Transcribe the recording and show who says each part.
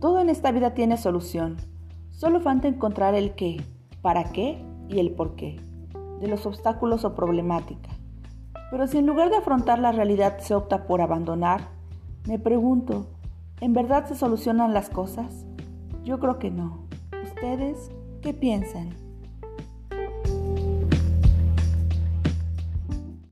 Speaker 1: Todo en esta vida tiene solución. Solo falta encontrar el qué, para qué y el por qué de los obstáculos o problemática. Pero si en lugar de afrontar la realidad se opta por abandonar, me pregunto, ¿en verdad se solucionan las cosas? Yo creo que no. ¿Ustedes qué piensan?